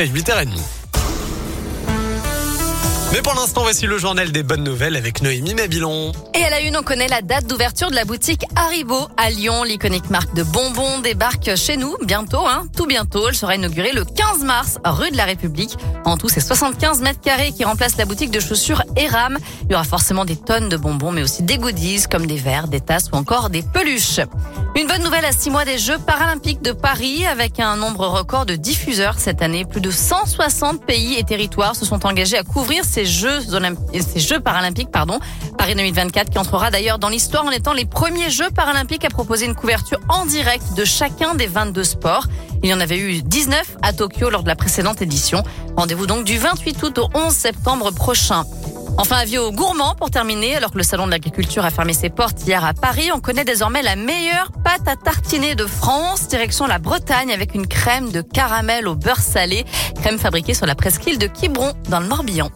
8h30. Mais pour l'instant, voici le journal des bonnes nouvelles avec Noémie Mabilon. Et à la une, on connaît la date d'ouverture de la boutique Haribo à Lyon. L'iconique marque de bonbons débarque chez nous bientôt, hein, tout bientôt. Elle sera inaugurée le 15 mars, rue de la République. En tout, c'est 75 mètres carrés qui remplacent la boutique de chaussures Eram. Il y aura forcément des tonnes de bonbons, mais aussi des goodies comme des verres, des tasses ou encore des peluches. Une bonne nouvelle à six mois des Jeux paralympiques de Paris avec un nombre record de diffuseurs cette année. Plus de 160 pays et territoires se sont engagés à couvrir ces Jeux, paralympiques. Pardon. Paris 2024 qui entrera d'ailleurs dans l'histoire en étant les premiers Jeux paralympiques à proposer une couverture en direct de chacun des 22 sports. Il y en avait eu 19 à Tokyo lors de la précédente édition. Rendez-vous donc du 28 août au 11 septembre prochain. Enfin, avis aux gourmands pour terminer. Alors que le salon de l'agriculture a fermé ses portes hier à Paris, on connaît désormais la meilleure pâte à tartiner de France, direction la Bretagne avec une crème de caramel au beurre salé, crème fabriquée sur la presqu'île de Quiberon dans le Morbihan.